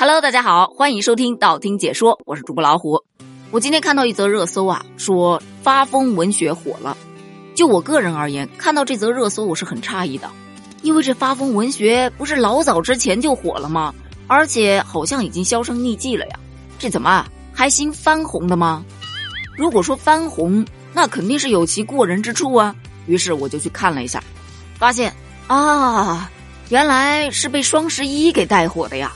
Hello，大家好，欢迎收听道听解说，我是主播老虎。我今天看到一则热搜啊，说发疯文学火了。就我个人而言，看到这则热搜我是很诧异的，因为这发疯文学不是老早之前就火了吗？而且好像已经销声匿迹了呀，这怎么还兴翻红的吗？如果说翻红，那肯定是有其过人之处啊。于是我就去看了一下，发现啊，原来是被双十一给带火的呀。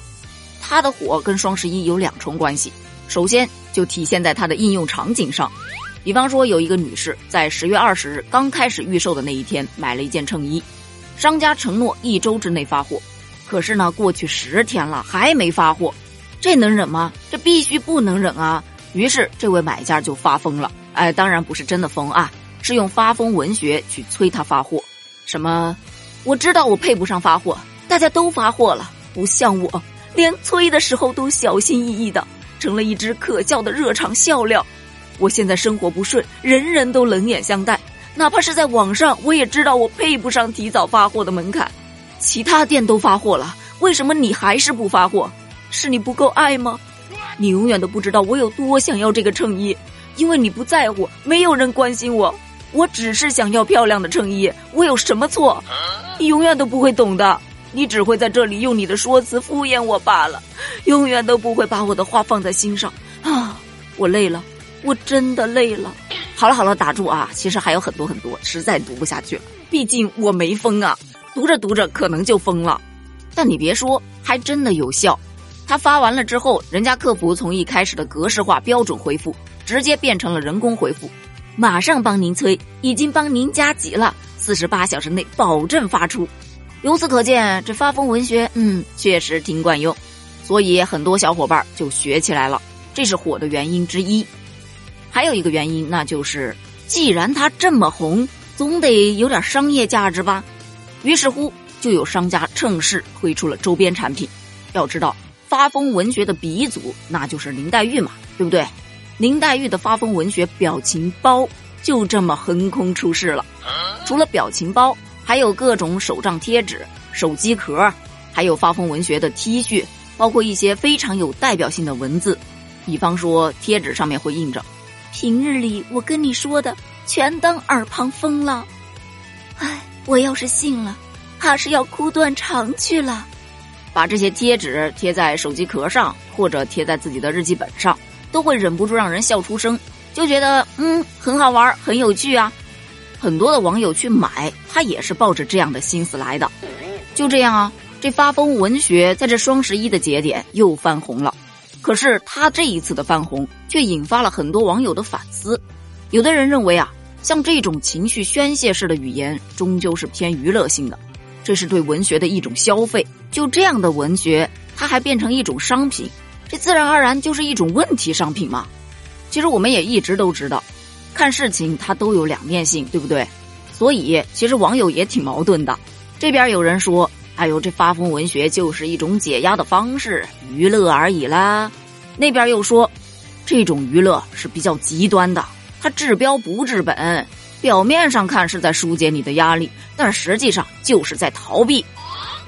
它的火跟双十一有两重关系，首先就体现在它的应用场景上，比方说有一个女士在十月二十日刚开始预售的那一天买了一件衬衣，商家承诺一周之内发货，可是呢过去十天了还没发货，这能忍吗？这必须不能忍啊！于是这位买家就发疯了，哎，当然不是真的疯啊，是用发疯文学去催他发货，什么？我知道我配不上发货，大家都发货了，不像我。连催的时候都小心翼翼的，成了一只可笑的热场笑料。我现在生活不顺，人人都冷眼相待，哪怕是在网上，我也知道我配不上提早发货的门槛。其他店都发货了，为什么你还是不发货？是你不够爱吗？你永远都不知道我有多想要这个衬衣，因为你不在乎，没有人关心我。我只是想要漂亮的衬衣，我有什么错？你永远都不会懂的。你只会在这里用你的说辞敷衍我罢了，永远都不会把我的话放在心上啊！我累了，我真的累了。好了好了，打住啊！其实还有很多很多，实在读不下去了。毕竟我没疯啊，读着读着可能就疯了。但你别说，还真的有效。他发完了之后，人家客服从一开始的格式化标准回复，直接变成了人工回复，马上帮您催，已经帮您加急了，四十八小时内保证发出。由此可见，这发疯文学，嗯，确实挺管用，所以很多小伙伴就学起来了，这是火的原因之一。还有一个原因，那就是既然它这么红，总得有点商业价值吧。于是乎，就有商家趁势推出了周边产品。要知道，发疯文学的鼻祖那就是林黛玉嘛，对不对？林黛玉的发疯文学表情包就这么横空出世了。除了表情包。还有各种手账贴纸、手机壳，还有发疯文学的 T 恤，包括一些非常有代表性的文字，比方说贴纸上面会印着“平日里我跟你说的全当耳旁风了”，唉，我要是信了，怕是要哭断肠去了。把这些贴纸贴在手机壳上，或者贴在自己的日记本上，都会忍不住让人笑出声，就觉得嗯很好玩，很有趣啊。很多的网友去买，他也是抱着这样的心思来的。就这样啊，这发疯文学在这双十一的节点又翻红了。可是他这一次的翻红，却引发了很多网友的反思。有的人认为啊，像这种情绪宣泄式的语言，终究是偏娱乐性的，这是对文学的一种消费。就这样的文学，它还变成一种商品，这自然而然就是一种问题商品嘛。其实我们也一直都知道。看事情它都有两面性，对不对？所以其实网友也挺矛盾的。这边有人说：“哎呦，这发疯文学就是一种解压的方式，娱乐而已啦。”那边又说：“这种娱乐是比较极端的，它治标不治本。表面上看是在疏解你的压力，但实际上就是在逃避。”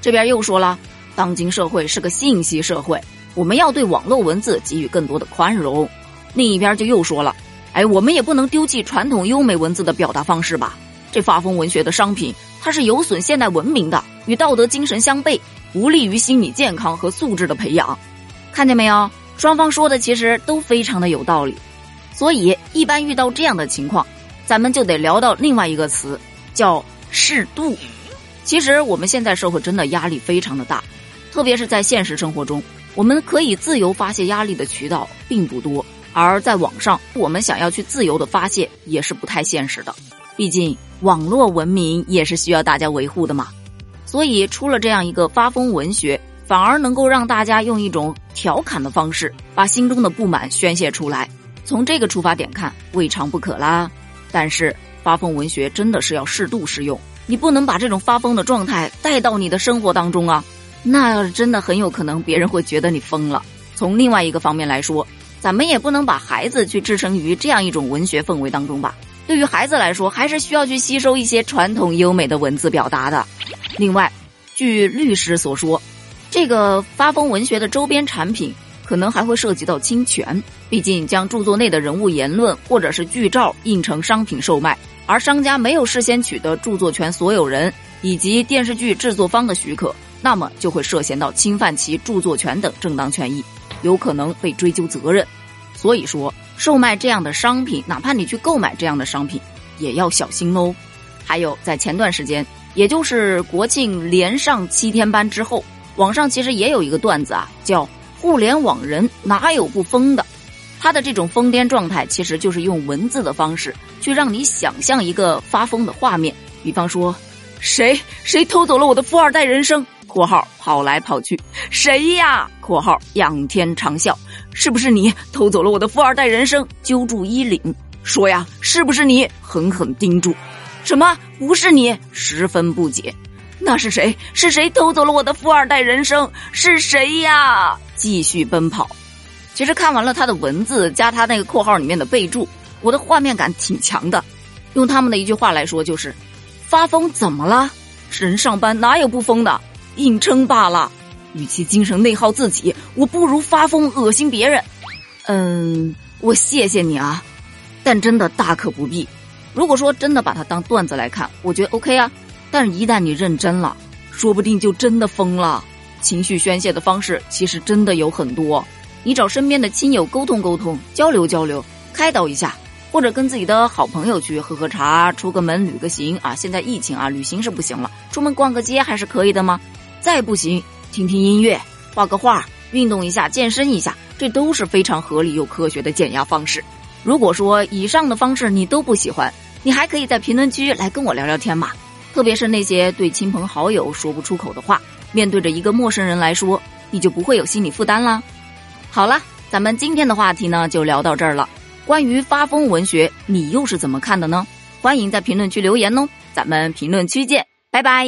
这边又说了：“当今社会是个信息社会，我们要对网络文字给予更多的宽容。”另一边就又说了。哎，我们也不能丢弃传统优美文字的表达方式吧？这发疯文学的商品，它是有损现代文明的，与道德精神相悖，不利于心理健康和素质的培养。看见没有？双方说的其实都非常的有道理。所以，一般遇到这样的情况，咱们就得聊到另外一个词，叫适度。其实，我们现在社会真的压力非常的大，特别是在现实生活中，我们可以自由发泄压力的渠道并不多。而在网上，我们想要去自由的发泄也是不太现实的，毕竟网络文明也是需要大家维护的嘛。所以出了这样一个发疯文学，反而能够让大家用一种调侃的方式，把心中的不满宣泄出来。从这个出发点看，未尝不可啦。但是发疯文学真的是要适度使用，你不能把这种发疯的状态带到你的生活当中啊，那要是真的很有可能别人会觉得你疯了。从另外一个方面来说。咱们也不能把孩子去置身于这样一种文学氛围当中吧。对于孩子来说，还是需要去吸收一些传统优美的文字表达的。另外，据律师所说，这个发疯文学的周边产品可能还会涉及到侵权，毕竟将著作内的人物言论或者是剧照印成商品售卖，而商家没有事先取得著作权所有人以及电视剧制作方的许可，那么就会涉嫌到侵犯其著作权等正当权益，有可能被追究责任。所以说，售卖这样的商品，哪怕你去购买这样的商品，也要小心喽。还有，在前段时间，也就是国庆连上七天班之后。网上其实也有一个段子啊，叫“互联网人哪有不疯的”，他的这种疯癫状态其实就是用文字的方式去让你想象一个发疯的画面。比方说，谁谁偷走了我的富二代人生（括号跑来跑去），谁呀（括号仰天长啸），是不是你偷走了我的富二代人生？揪住衣领说呀，是不是你？狠狠盯住，什么不是你？十分不解。那是谁？是谁偷走了我的富二代人生？是谁呀？继续奔跑。其实看完了他的文字加他那个括号里面的备注，我的画面感挺强的。用他们的一句话来说，就是发疯怎么了？人上班哪有不疯的？硬撑罢了。与其精神内耗自己，我不如发疯恶心别人。嗯，我谢谢你啊，但真的大可不必。如果说真的把它当段子来看，我觉得 OK 啊。但是，一旦你认真了，说不定就真的疯了。情绪宣泄的方式其实真的有很多，你找身边的亲友沟通沟通，交流交流，开导一下，或者跟自己的好朋友去喝喝茶，出个门旅个行啊。现在疫情啊，旅行是不行了，出门逛个街还是可以的吗？再不行，听听音乐，画个画，运动一下，健身一下，这都是非常合理又科学的减压方式。如果说以上的方式你都不喜欢，你还可以在评论区来跟我聊聊天嘛。特别是那些对亲朋好友说不出口的话，面对着一个陌生人来说，你就不会有心理负担啦。好了，咱们今天的话题呢就聊到这儿了。关于发疯文学，你又是怎么看的呢？欢迎在评论区留言哦，咱们评论区见，拜拜。